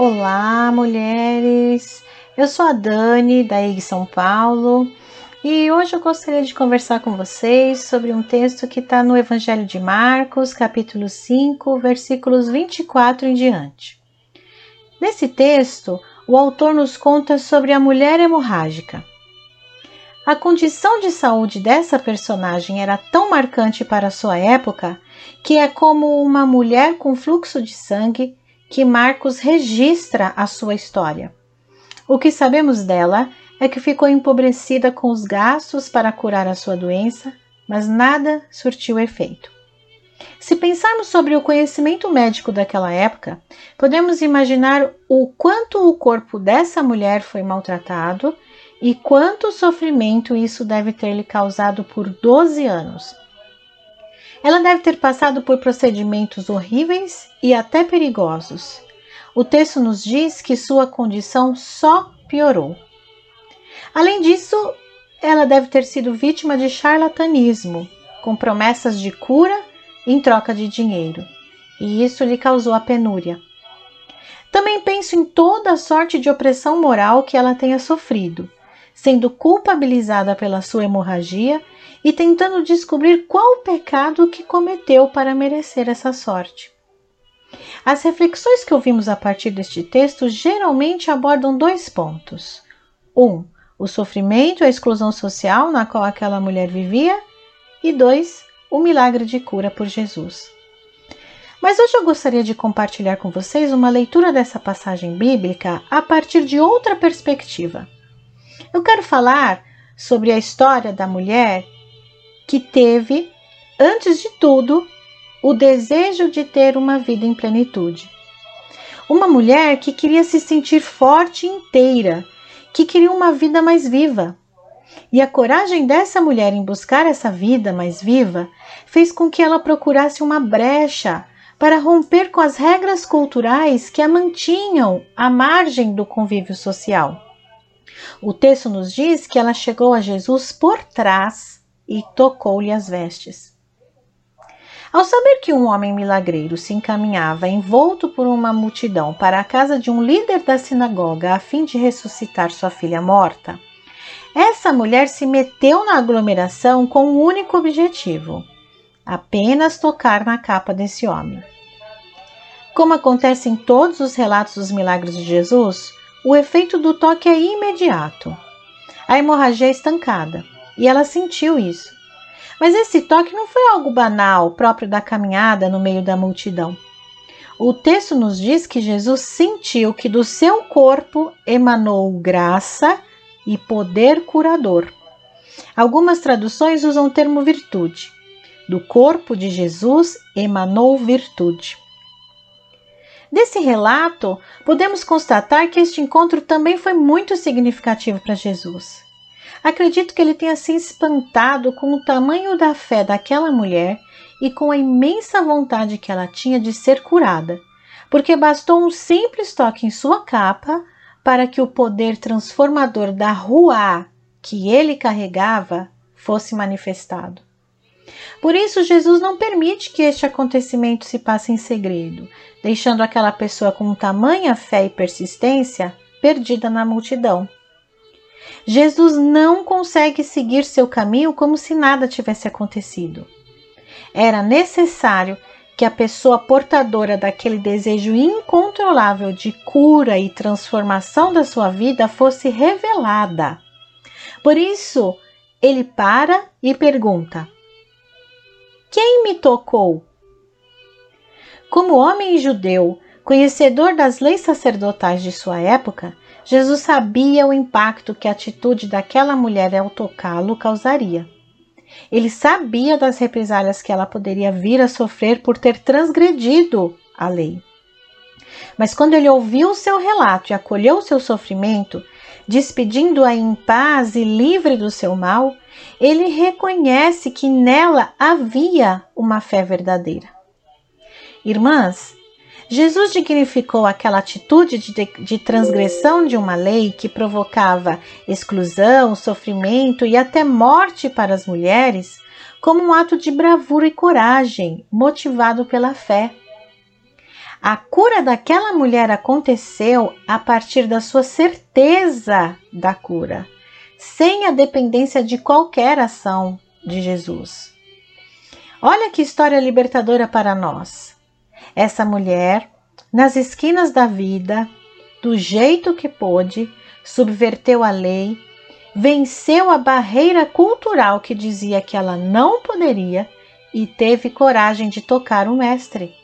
Olá, mulheres! Eu sou a Dani, da IG São Paulo, e hoje eu gostaria de conversar com vocês sobre um texto que está no Evangelho de Marcos, capítulo 5, versículos 24 em diante. Nesse texto, o autor nos conta sobre a mulher hemorrágica. A condição de saúde dessa personagem era tão marcante para sua época que é como uma mulher com fluxo de sangue que Marcos registra a sua história. O que sabemos dela é que ficou empobrecida com os gastos para curar a sua doença, mas nada surtiu efeito. Se pensarmos sobre o conhecimento médico daquela época, podemos imaginar o quanto o corpo dessa mulher foi maltratado e quanto sofrimento isso deve ter lhe causado por 12 anos. Ela deve ter passado por procedimentos horríveis e até perigosos. O texto nos diz que sua condição só piorou. Além disso, ela deve ter sido vítima de charlatanismo, com promessas de cura em troca de dinheiro, e isso lhe causou a penúria. Também penso em toda a sorte de opressão moral que ela tenha sofrido, sendo culpabilizada pela sua hemorragia e tentando descobrir qual o pecado que cometeu para merecer essa sorte. As reflexões que ouvimos a partir deste texto geralmente abordam dois pontos. Um, o sofrimento e a exclusão social na qual aquela mulher vivia, e dois, o milagre de cura por Jesus. Mas hoje eu gostaria de compartilhar com vocês uma leitura dessa passagem bíblica a partir de outra perspectiva. Eu quero falar sobre a história da mulher que teve, antes de tudo, o desejo de ter uma vida em plenitude. Uma mulher que queria se sentir forte e inteira, que queria uma vida mais viva. E a coragem dessa mulher em buscar essa vida mais viva fez com que ela procurasse uma brecha para romper com as regras culturais que a mantinham à margem do convívio social. O texto nos diz que ela chegou a Jesus por trás e tocou-lhe as vestes. Ao saber que um homem milagreiro se encaminhava envolto por uma multidão para a casa de um líder da sinagoga a fim de ressuscitar sua filha morta, essa mulher se meteu na aglomeração com um único objetivo: apenas tocar na capa desse homem. Como acontece em todos os relatos dos milagres de Jesus, o efeito do toque é imediato. A hemorragia é estancada e ela sentiu isso. Mas esse toque não foi algo banal, próprio da caminhada no meio da multidão. O texto nos diz que Jesus sentiu que do seu corpo emanou graça e poder curador. Algumas traduções usam o termo virtude. Do corpo de Jesus emanou virtude. Desse relato, podemos constatar que este encontro também foi muito significativo para Jesus. Acredito que ele tenha se espantado com o tamanho da fé daquela mulher e com a imensa vontade que ela tinha de ser curada, porque bastou um simples toque em sua capa para que o poder transformador da rua que ele carregava fosse manifestado. Por isso, Jesus não permite que este acontecimento se passe em segredo, deixando aquela pessoa com tamanha fé e persistência perdida na multidão. Jesus não consegue seguir seu caminho como se nada tivesse acontecido. Era necessário que a pessoa portadora daquele desejo incontrolável de cura e transformação da sua vida fosse revelada. Por isso, ele para e pergunta: Quem me tocou? Como homem judeu, conhecedor das leis sacerdotais de sua época, Jesus sabia o impacto que a atitude daquela mulher ao tocá-lo causaria. Ele sabia das represálias que ela poderia vir a sofrer por ter transgredido a lei. Mas quando ele ouviu o seu relato e acolheu o seu sofrimento, despedindo-a em paz e livre do seu mal, ele reconhece que nela havia uma fé verdadeira. Irmãs, Jesus dignificou aquela atitude de, de, transgressão de uma lei que provocava exclusão, sofrimento e até morte para as mulheres como um ato de bravura e coragem, motivado pela fé. A cura daquela mulher aconteceu a partir da sua certeza da cura, sem a dependência de qualquer ação de Jesus. Olha que história libertadora para nós. Essa mulher, nas esquinas da vida, do jeito que pôde, subverteu a lei, venceu a barreira cultural que dizia que ela não poderia e teve coragem de tocar o Mestre.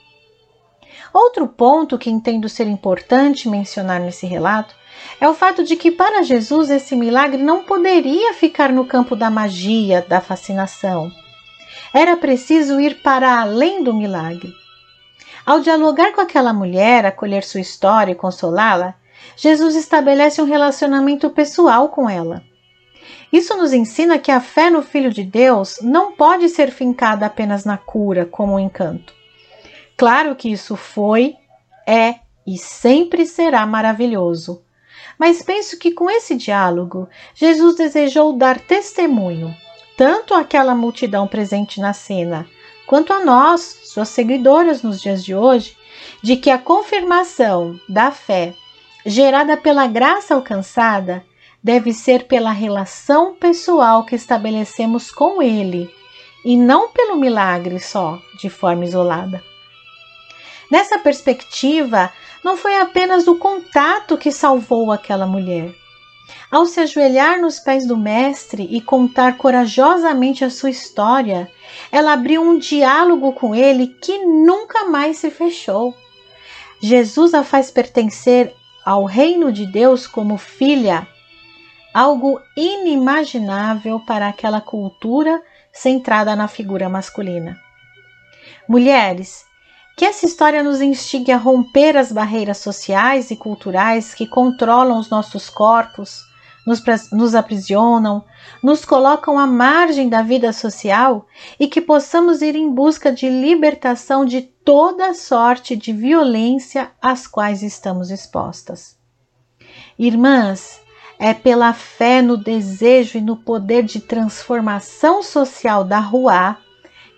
Outro ponto que entendo ser importante mencionar nesse relato é o fato de que para Jesus esse milagre não poderia ficar no campo da magia, da fascinação. Era preciso ir para além do milagre. Ao dialogar com aquela mulher, acolher sua história e consolá-la, Jesus estabelece um relacionamento pessoal com ela. Isso nos ensina que a fé no Filho de Deus não pode ser fincada apenas na cura, como um encanto. Claro que isso foi, é e sempre será maravilhoso. Mas penso que com esse diálogo, Jesus desejou dar testemunho, tanto àquela multidão presente na cena, quanto a nós, suas seguidoras nos dias de hoje, de que a confirmação da fé gerada pela graça alcançada deve ser pela relação pessoal que estabelecemos com Ele e não pelo milagre só, de forma isolada. Nessa perspectiva, não foi apenas o contato que salvou aquela mulher. Ao se ajoelhar nos pés do Mestre e contar corajosamente a sua história, ela abriu um diálogo com ele que nunca mais se fechou. Jesus a faz pertencer ao reino de Deus como filha, algo inimaginável para aquela cultura centrada na figura masculina. Mulheres, que essa história nos instigue a romper as barreiras sociais e culturais que controlam os nossos corpos, nos, nos aprisionam, nos colocam à margem da vida social e que possamos ir em busca de libertação de toda sorte de violência às quais estamos expostas. Irmãs, é pela fé no desejo e no poder de transformação social da Rua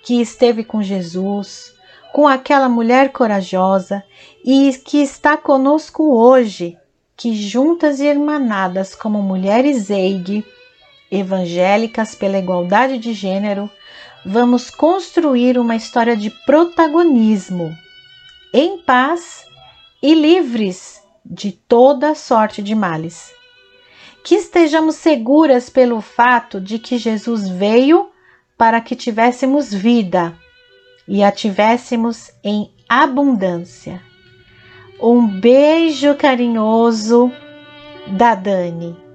que esteve com Jesus, com aquela mulher corajosa e que está conosco hoje, que juntas e hermanadas como mulheres EIG, evangélicas pela igualdade de gênero, vamos construir uma história de protagonismo, em paz e livres de toda sorte de males. Que estejamos seguras pelo fato de que Jesus veio para que tivéssemos vida e a tivéssemos em abundância. Um beijo carinhoso da Dani.